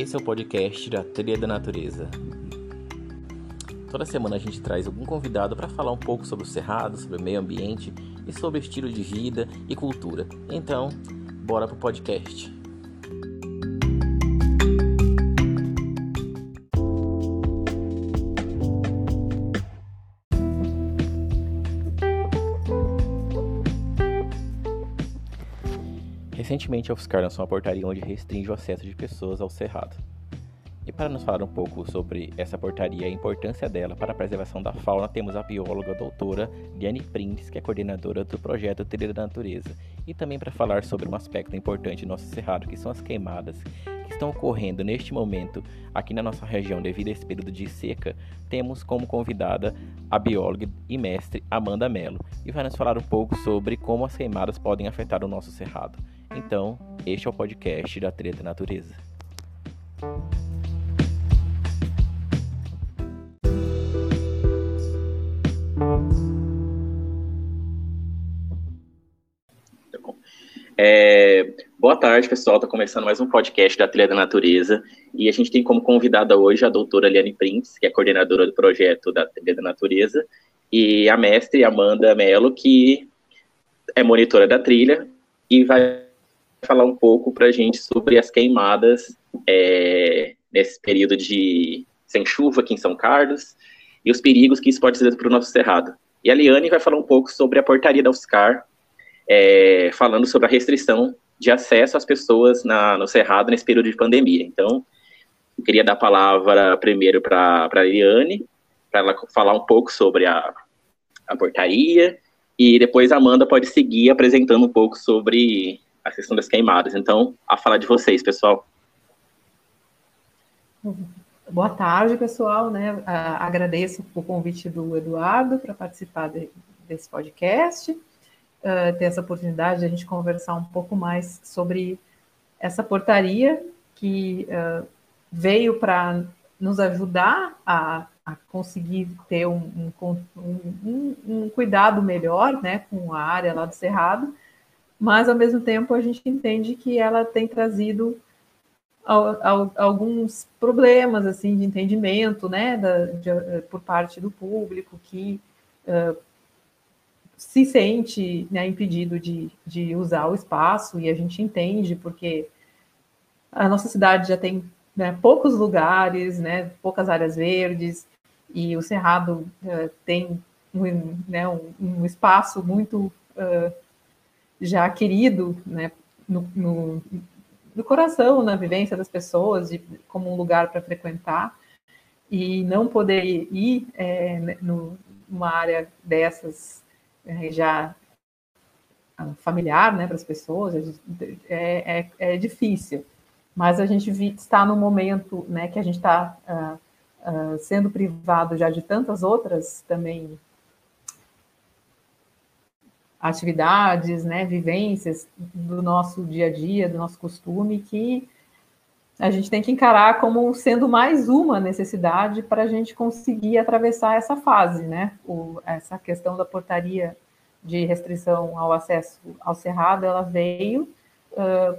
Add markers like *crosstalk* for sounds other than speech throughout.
Esse é o podcast da Trilha da Natureza. Toda semana a gente traz algum convidado para falar um pouco sobre o cerrado, sobre o meio ambiente e sobre estilo de vida e cultura. Então, bora pro podcast. Recentemente, a UFSCar lançou uma portaria onde restringe o acesso de pessoas ao cerrado. E para nos falar um pouco sobre essa portaria e a importância dela para a preservação da fauna, temos a bióloga a doutora Liane Prince, que é coordenadora do projeto Trilha da Natureza. E também para falar sobre um aspecto importante do nosso cerrado, que são as queimadas, que estão ocorrendo neste momento aqui na nossa região devido a esse período de seca, temos como convidada a bióloga e mestre Amanda Mello, e vai nos falar um pouco sobre como as queimadas podem afetar o nosso cerrado. Então, este é o podcast da Treta Natureza. É, boa tarde, pessoal. Está começando mais um podcast da Trilha da Natureza. E a gente tem como convidada hoje a doutora Liane Prince, que é coordenadora do projeto da Trilha da Natureza, e a mestre Amanda Mello, que é monitora da trilha e vai falar um pouco para a gente sobre as queimadas é, nesse período de sem chuva aqui em São Carlos e os perigos que isso pode trazer para o nosso cerrado. E a Liane vai falar um pouco sobre a portaria da UFSCar, é, falando sobre a restrição de acesso às pessoas na, no cerrado nesse período de pandemia. Então, eu queria dar a palavra primeiro para a Liane, para ela falar um pouco sobre a, a portaria, e depois a Amanda pode seguir apresentando um pouco sobre a questão das queimadas. Então, a fala de vocês, pessoal. Boa tarde, pessoal. Né? agradeço o convite do Eduardo para participar de, desse podcast, uh, ter essa oportunidade de a gente conversar um pouco mais sobre essa portaria que uh, veio para nos ajudar a, a conseguir ter um, um, um, um, cuidado melhor né, com a área lá do Cerrado, mas ao mesmo tempo a gente entende que ela tem trazido alguns problemas assim de entendimento, né, da, de, eh, por parte do público que uh, se sente né, impedido de, de usar o espaço. E a gente entende porque a nossa cidade já tem né, poucos lugares, né, poucas áreas verdes. E o Cerrado uh, tem um, né, um, um, espaço muito uh, já querido né, no, no, no, coração, na vivência das pessoas, de, como um lugar para frequentar, e não poder ir é, né, no, numa área dessas é, já ah, familiar né, para as pessoas é, é, é, difícil. Mas a gente está no momento né, que a gente está uh, uh, sendo privado já de tantas outras também atividades, né, vivências do nosso dia a dia, do nosso costume, que a gente tem que encarar como sendo mais uma necessidade para a gente conseguir atravessar essa fase, né? O, essa questão da portaria de restrição ao acesso ao cerrado, ela veio uh,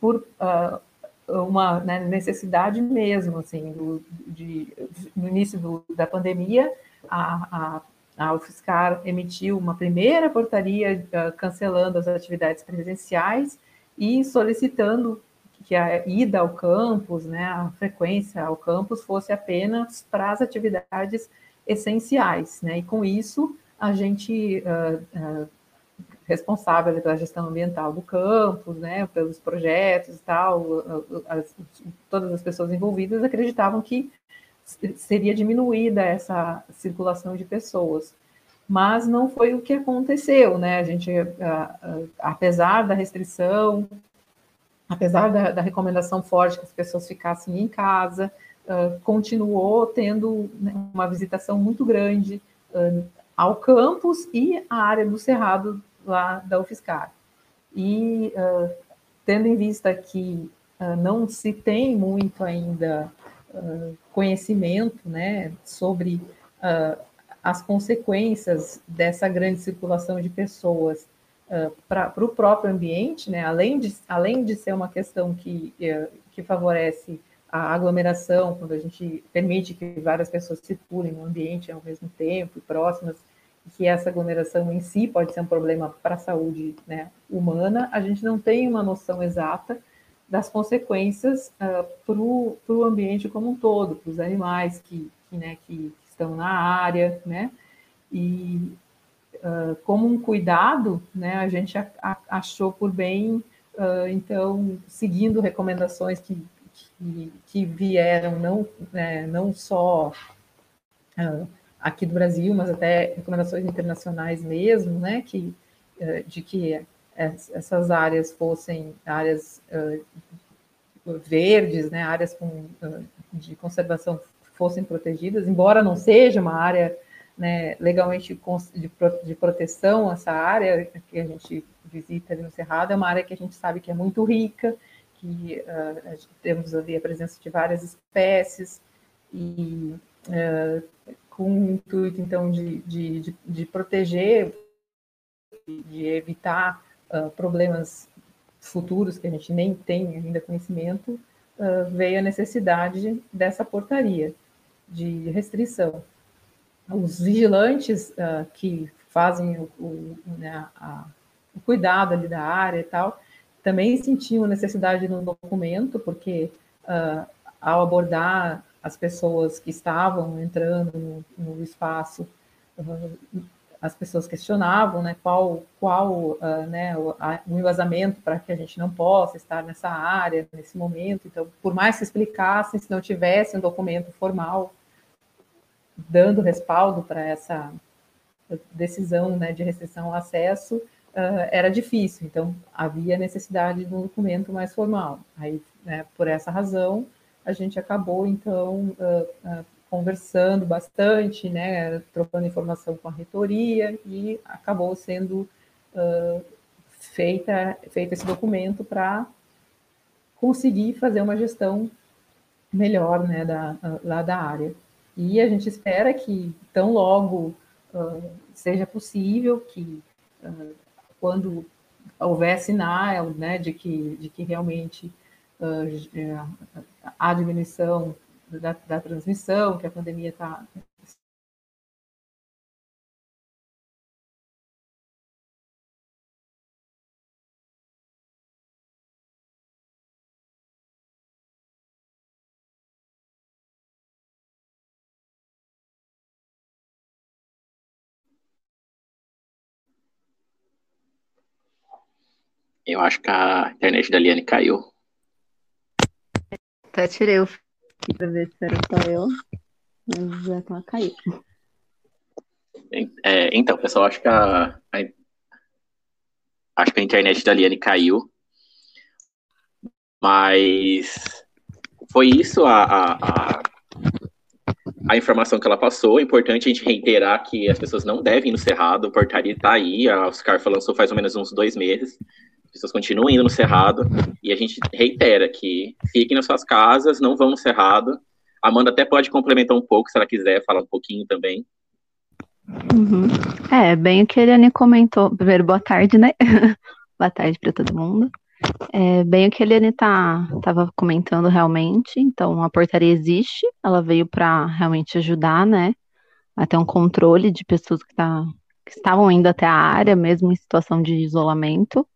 por uh, uma né, necessidade mesmo, assim, do, de, no início do, da pandemia, a, a a UFSCar emitiu uma primeira portaria uh, cancelando as atividades presenciais e solicitando que a ida ao campus, né, a frequência ao campus fosse apenas para as atividades essenciais, né, e com isso a gente uh, uh, responsável pela gestão ambiental do campus, né, pelos projetos e tal, as, todas as pessoas envolvidas acreditavam que seria diminuída essa circulação de pessoas. Mas não foi o que aconteceu, né? A gente, apesar da restrição, apesar da, da recomendação forte que as pessoas ficassem em casa, continuou tendo né, uma visitação muito grande ao campus e à área do Cerrado lá da UFSCar. E tendo em vista que não se tem muito ainda conhecimento né, sobre uh, as consequências dessa grande circulação de pessoas uh, para o próprio ambiente, né, além, de, além de ser uma questão que, uh, que favorece a aglomeração, quando a gente permite que várias pessoas circulem no ambiente ao mesmo tempo, próximas, que essa aglomeração em si pode ser um problema para a saúde né, humana, a gente não tem uma noção exata das consequências uh, para o ambiente como um todo, para os animais que, que, né, que estão na área, né? E uh, como um cuidado, né, a gente a, a, achou por bem, uh, então, seguindo recomendações que, que, que vieram não, né, não só aqui do Brasil, mas até recomendações internacionais mesmo, né, que, de que essas áreas fossem áreas uh, verdes, né, áreas com, uh, de conservação fossem protegidas, embora não seja uma área né, legalmente de, de proteção, essa área que a gente visita ali no Cerrado é uma área que a gente sabe que é muito rica, que uh, temos ali a presença de várias espécies, e com o intuito, então, de, de, de, de proteger, de evitar uh, problemas futuros que a gente nem tem ainda conhecimento, uh, veio a necessidade dessa portaria de restrição. Os vigilantes uh, que fazem o, o, né, a, o, cuidado ali da área e tal, também sentiam necessidade no documento, porque ao abordar as pessoas que estavam entrando no, no espaço, as pessoas questionavam, né, qual, qual uh, né, o, a, o embasamento para que a gente não possa estar nessa área, nesse momento. Então, por mais que explicassem, se não tivesse um documento formal dando respaldo para essa decisão né, de restrição ao acesso, uh, era difícil. Então, havia necessidade de um documento mais formal. Aí, né, por essa razão, a gente acabou, então, uh, conversando bastante, né, trocando informação com a reitoria e acabou sendo uh, feita, feito esse documento para conseguir fazer uma gestão melhor né, da, lá da área. E a gente espera que tão logo uh, seja possível que uh, quando houver sinal né, de, que, de que realmente a diminuição da, da transmissão, que a pandemia está Eu acho que a internet da Liane caiu. Até tirei o aqui para ver se era só eu, mas já ela caiu. É, então, pessoal, acho que a, a, acho que a internet da Liane caiu, mas foi isso a, a, a, a, informação que ela passou. É importante a gente reiterar que as pessoas não devem ir no Cerrado, o portaria está aí, a Oscar lançou faz ou menos uns dois meses pessoas continuam indo no Cerrado, e a gente reitera que fiquem nas suas casas, não vão no Cerrado. A Amanda até pode complementar um pouco, se ela quiser falar um pouquinho também. Uhum. É, bem o que a Eliane comentou. Primeiro, boa tarde, né? *laughs* boa tarde para todo mundo. É, bem o que a Eliane estava tá, comentando realmente. Então, a portaria existe, ela veio para realmente ajudar, né? Até um controle de pessoas que, tá, que estavam indo até a área, mesmo em situação de isolamento.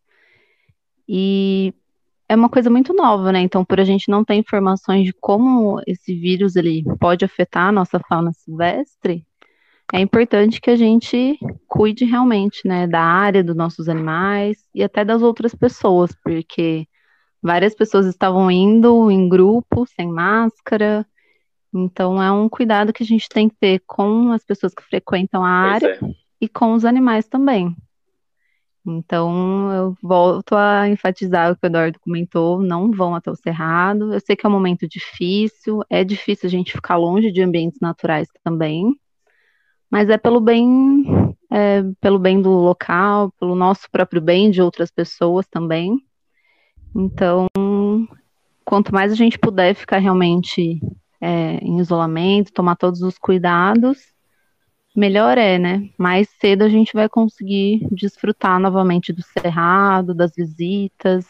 E é uma coisa muito nova, né? Então, por a gente não ter informações de como esse vírus ele pode afetar a nossa fauna silvestre, é importante que a gente cuide realmente, né, da área dos nossos animais e até das outras pessoas, porque várias pessoas estavam indo em grupo, sem máscara. Então, é um cuidado que a gente tem que ter com as pessoas que frequentam a área é. e com os animais também. Então, eu volto a enfatizar o que o Eduardo comentou: não vão até o Cerrado. Eu sei que é um momento difícil, é difícil a gente ficar longe de ambientes naturais também, mas é pelo bem, é, pelo bem do local, pelo nosso próprio bem de outras pessoas também. Então, quanto mais a gente puder ficar realmente é, em isolamento, tomar todos os cuidados, melhor é, né? Mais cedo a gente vai conseguir desfrutar novamente do cerrado, das visitas.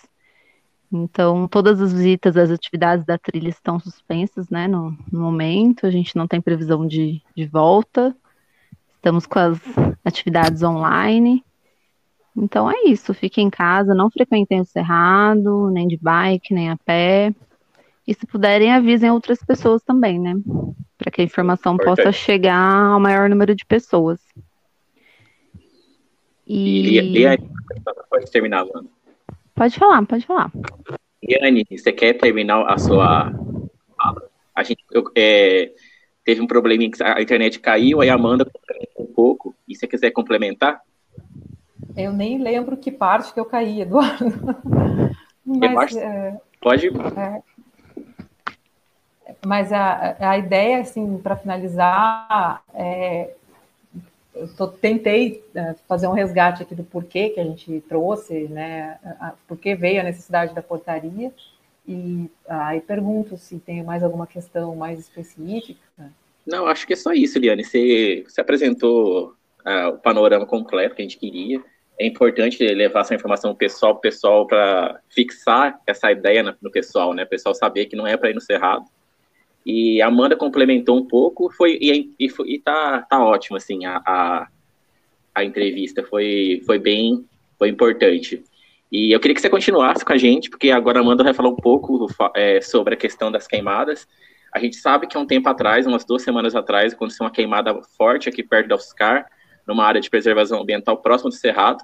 Então, todas as visitas, as atividades da trilha estão suspensas, né, no, no momento. A gente não tem previsão de, de volta. Estamos com as atividades online. Então é isso, fiquem em casa, não frequentem o cerrado, nem de bike, nem a pé. E se puderem, avisem outras pessoas também, né? Para que a informação possa chegar ao maior número de pessoas. E, e, e aí, pode terminar, mano. Pode falar, pode falar. Yane, você quer terminar a sua A gente eu, é, teve um probleminha que a internet caiu, aí a Amanda um pouco. E se você quiser complementar? Eu nem lembro que parte que eu caí, Eduardo. *laughs* Mas, é, Pode. É, mas a, a ideia, assim, para finalizar, é, eu tô, tentei é, fazer um resgate aqui do porquê que a gente trouxe, né, porque veio a necessidade da portaria, e aí pergunto se tem mais alguma questão mais específica. Não, acho que é só isso, Liane. Você, você apresentou uh, o panorama completo que a gente queria. É importante levar essa informação pessoal pessoal para fixar essa ideia no, no pessoal, né? O pessoal saber que não é para ir no cerrado, e a Amanda complementou um pouco, foi e, e, e tá, tá ótimo, assim, a, a, a, entrevista foi, foi bem, foi importante. E eu queria que você continuasse com a gente, porque agora a Amanda vai falar um pouco é, sobre a questão das queimadas. A gente sabe que há um tempo atrás, umas duas semanas atrás, aconteceu uma queimada forte aqui perto da UFSCar, numa área de preservação ambiental próximo do Cerrado.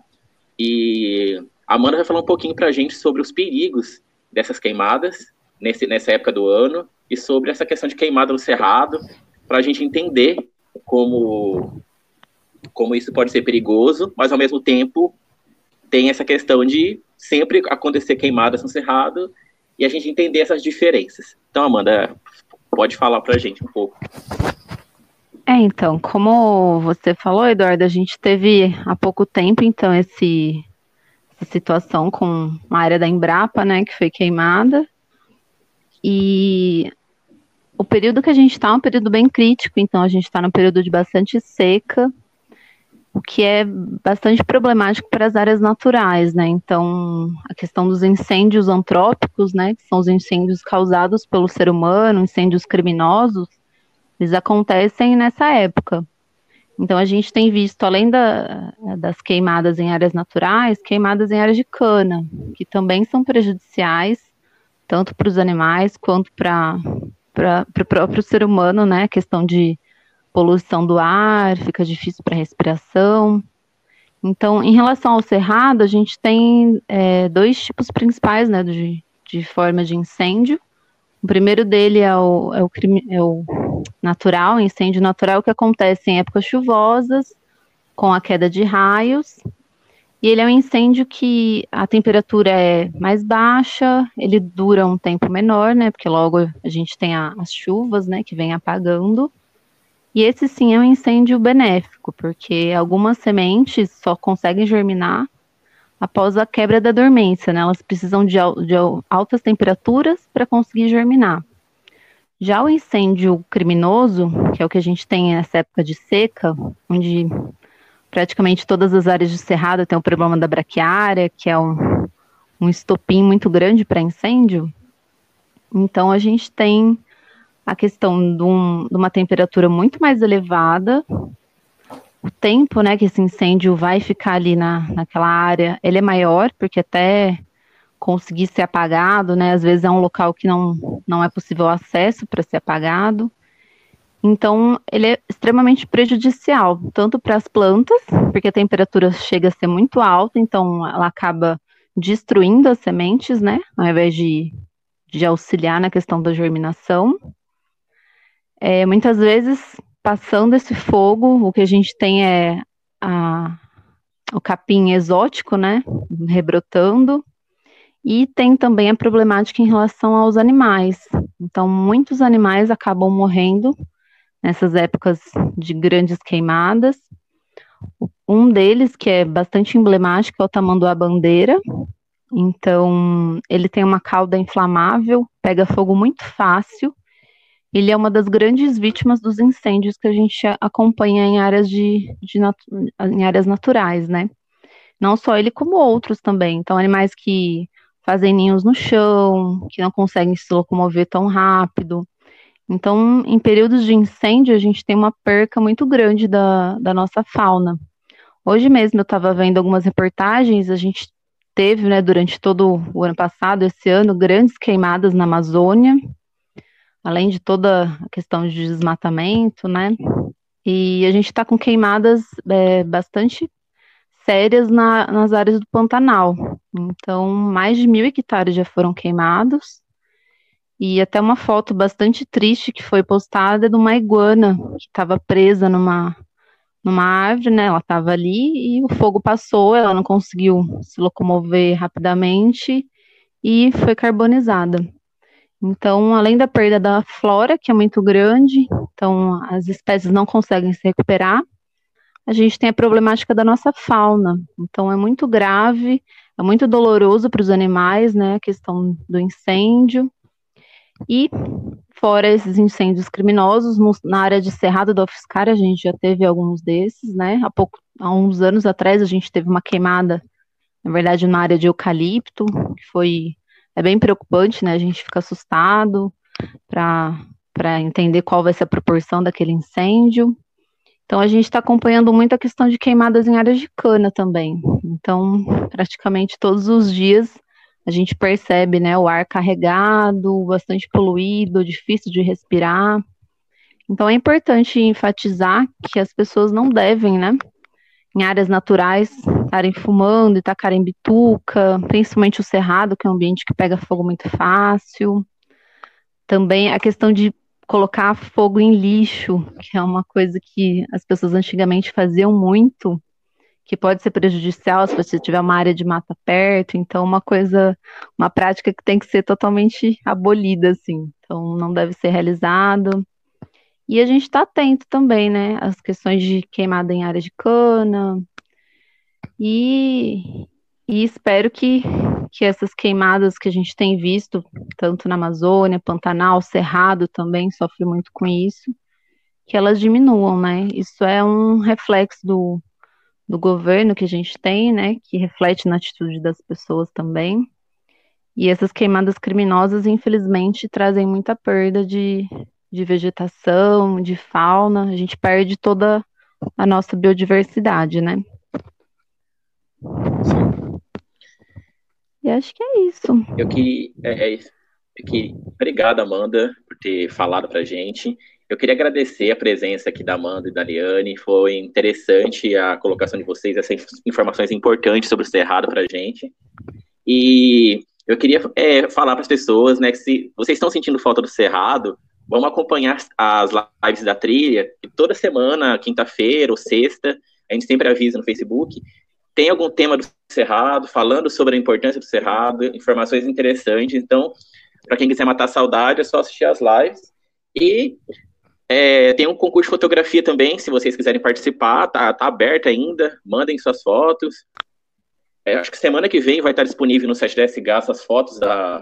E a Amanda vai falar um pouquinho para a gente sobre os perigos dessas queimadas nesse, nessa época do ano e sobre essa questão de queimada no cerrado, para a gente entender como, como isso pode ser perigoso, mas ao mesmo tempo tem essa questão de sempre acontecer queimadas no cerrado e a gente entender essas diferenças. Então, Amanda, pode falar para a gente um pouco. É, então, como você falou, Eduardo, a gente teve há pouco tempo, então, esse, essa situação com a área da Embrapa, né, que foi queimada, e o período que a gente está é um período bem crítico, então a gente está num período de bastante seca, o que é bastante problemático para as áreas naturais, né? Então, a questão dos incêndios antrópicos, né, que são os incêndios causados pelo ser humano, incêndios criminosos, eles acontecem nessa época. Então, a gente tem visto, além da, das queimadas em áreas naturais, queimadas em áreas de cana, que também são prejudiciais, tanto para os animais quanto para para o próprio ser humano, né? Questão de poluição do ar, fica difícil para respiração. Então, em relação ao cerrado, a gente tem é, dois tipos principais, né, de, de forma de incêndio. O primeiro dele é o, é o, é o natural, incêndio natural que acontece em épocas chuvosas, com a queda de raios, e ele é um incêndio que a temperatura é mais baixa, ele dura um tempo menor, né? Porque logo a gente tem a, as chuvas, né? Que vem apagando. E esse sim é um incêndio benéfico, porque algumas sementes só conseguem germinar após a quebra da dormência, né? Elas precisam de, de altas temperaturas para conseguir germinar. Já o incêndio criminoso, que é o que a gente tem nessa época de seca, onde praticamente todas as áreas de cerrado tem o problema da braquiária, que é um, um estopim muito grande para incêndio. Então, a gente tem a questão de, um, de, uma temperatura muito mais elevada, o tempo né, que esse incêndio vai ficar ali na, naquela área, ele é maior, porque até conseguir ser apagado, né, às vezes é um local que não, não é possível acesso para ser apagado. Então, ele é extremamente prejudicial, tanto para as plantas, porque a temperatura chega a ser muito alta, então ela acaba destruindo as sementes, né, ao invés de, de auxiliar na questão da germinação. É, muitas vezes, passando esse fogo, o que a gente tem é a, o capim exótico, né, rebrotando, e tem também a problemática em relação aos animais. Então, muitos animais acabam morrendo nessas épocas de grandes queimadas. Um deles, que é bastante emblemático, é o tamanduá-bandeira. Então, ele tem uma cauda inflamável, pega fogo muito fácil. Ele é uma das grandes vítimas dos incêndios que a gente acompanha em áreas, de, de em áreas naturais, né? Não só ele, como outros também. Então, animais que fazem ninhos no chão, que não conseguem se locomover tão rápido. Então, em períodos de incêndio, a gente tem uma perca muito grande da, da nossa fauna. Hoje mesmo eu estava vendo algumas reportagens, a gente teve, né, durante todo o ano passado, esse ano, grandes queimadas na Amazônia, além de toda a questão de desmatamento, né? E a gente está com queimadas é, bastante sérias na, nas áreas do Pantanal. Então, mais de mil hectares já foram queimados. E até uma foto bastante triste que foi postada de uma iguana que estava presa numa, numa árvore, né? Ela estava ali e o fogo passou, ela não conseguiu se locomover rapidamente e foi carbonizada. Então, além da perda da flora, que é muito grande, então as espécies não conseguem se recuperar, a gente tem a problemática da nossa fauna. Então, é muito grave, é muito doloroso para os animais, né? A questão do incêndio. E, fora esses incêndios criminosos, no, na área de Cerrado do Ofiscar, a gente já teve alguns desses, né? Há, pouco, há uns anos atrás, a gente teve uma queimada, na verdade, na área de eucalipto, que foi é bem preocupante, né? A gente fica assustado para entender qual vai ser a proporção daquele incêndio. Então, a gente está acompanhando muito a questão de queimadas em áreas de cana também. Então, praticamente todos os dias a gente percebe né, o ar carregado, bastante poluído, difícil de respirar. Então, é importante enfatizar que as pessoas não devem, né, em áreas naturais, estarem fumando e tacarem bituca, principalmente o cerrado, que é um ambiente que pega fogo muito fácil. Também a questão de colocar fogo em lixo, que é uma coisa que as pessoas antigamente faziam muito, que pode ser prejudicial se você tiver uma área de mata perto, então uma coisa, uma prática que tem que ser totalmente abolida, assim, então não deve ser realizado. E a gente está atento também, né, às questões de queimada em área de cana, e, e espero que, que essas queimadas que a gente tem visto, tanto na Amazônia, Pantanal, Cerrado também sofre muito com isso, que elas diminuam, né? Isso é um reflexo do, do governo que a gente tem, né? Que reflete na atitude das pessoas também. E essas queimadas criminosas, infelizmente, trazem muita perda de, de vegetação, de fauna, a gente perde toda a nossa biodiversidade, né? Sim. E acho que é isso. Eu que, é, é, eu que obrigado, Amanda, por ter falado pra gente. Eu queria agradecer a presença aqui da Amanda e da Liane. Foi interessante a colocação de vocês, essas informações importantes sobre o Cerrado pra gente. E eu queria é, falar para as pessoas, né, que se vocês estão sentindo falta do Cerrado, Vamos acompanhar as lives da trilha, toda semana, quinta-feira ou sexta, a gente sempre avisa no Facebook. Tem algum tema do Cerrado, falando sobre a importância do Cerrado, informações interessantes. Então, para quem quiser matar a saudade, é só assistir as lives. E é, tem um concurso de fotografia também, se vocês quiserem participar, tá, tá aberto ainda, mandem suas fotos. É, acho que semana que vem vai estar disponível no site da essas fotos da,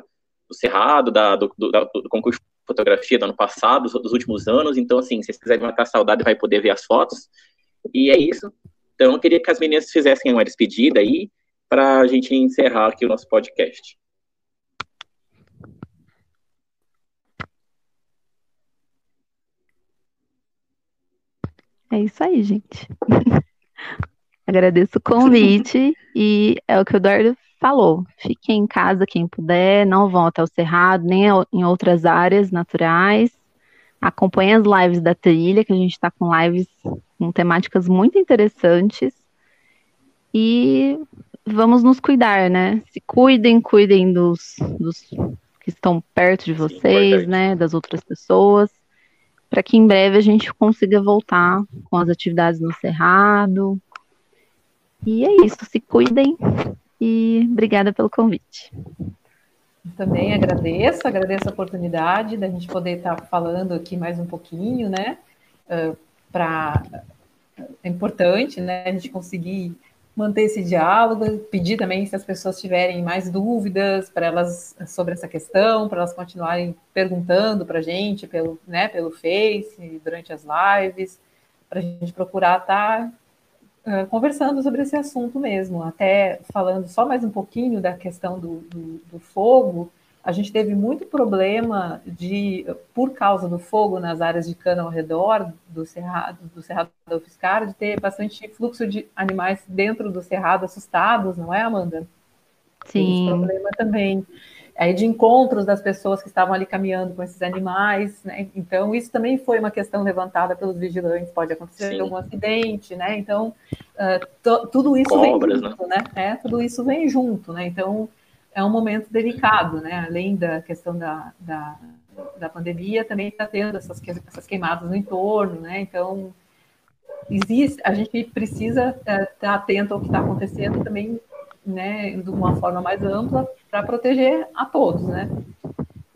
do Cerrado, da, do, do, do concurso fotografia do ano passado, dos últimos anos. Então, assim, se vocês quiserem matar saudade, vai poder ver as fotos. E é isso. Então, eu queria que as meninas fizessem uma despedida aí, para a gente encerrar aqui o nosso podcast. É isso aí, gente. *laughs* Agradeço o convite e é o que o Eduardo falou, fiquem em casa quem puder, não vão até o Cerrado, nem em outras áreas naturais. Acompanhe as lives da trilha, que a gente está com lives com temáticas muito interessantes. E vamos nos cuidar, né? Se cuidem, cuidem dos, dos que estão perto de vocês, Sim, né? Das outras pessoas, para que em breve a gente consiga voltar com as atividades no Cerrado. E é isso, se cuidem e obrigada pelo convite. Também agradeço, agradeço a oportunidade da gente poder estar falando aqui mais um pouquinho, né? Uh, para é importante, né? A gente conseguir manter esse diálogo, pedir também se as pessoas tiverem mais dúvidas para elas sobre essa questão, para elas continuarem perguntando para a gente pelo, né, pelo Face durante as lives, para a gente procurar estar uh, conversando sobre esse assunto mesmo, até falando só mais um pouquinho da questão do, do, do fogo, a gente teve muito problema de, por causa do fogo nas áreas de cana ao redor do cerrado, do cerrado da UFSCar, de ter bastante fluxo de animais dentro do cerrado assustados, não é, Amanda? Sim. Esse problema também. Aí de encontros das pessoas que estavam ali caminhando com esses animais, né? Então isso também foi uma questão levantada pelos vigilantes. Pode acontecer Sim. algum acidente, né? Então uh, tudo isso Cobras, vem junto, né? né? É, tudo isso vem junto, né? Então é um momento delicado, né? Além da questão da, da, da pandemia, também está tendo essas, essas queimadas no entorno, né? Então, existe, a gente precisa estar é, tá atento ao que está acontecendo também, né? De uma forma mais ampla para proteger a todos, né?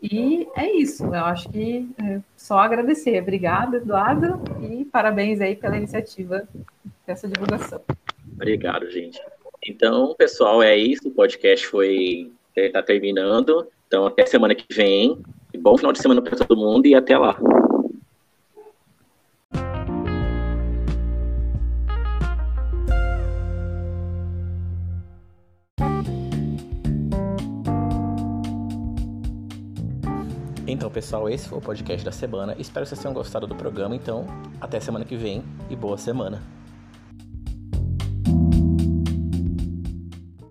E é isso, eu acho que é só agradecer. Obrigada, Eduardo, e parabéns aí pela iniciativa dessa divulgação. Obrigado, gente. Então, pessoal, é isso. O podcast foi está é, terminando. Então, até semana que vem. Bom final de semana para todo mundo e até lá. Então, pessoal, esse foi o podcast da semana. Espero que vocês tenham gostado do programa. Então, até semana que vem e boa semana.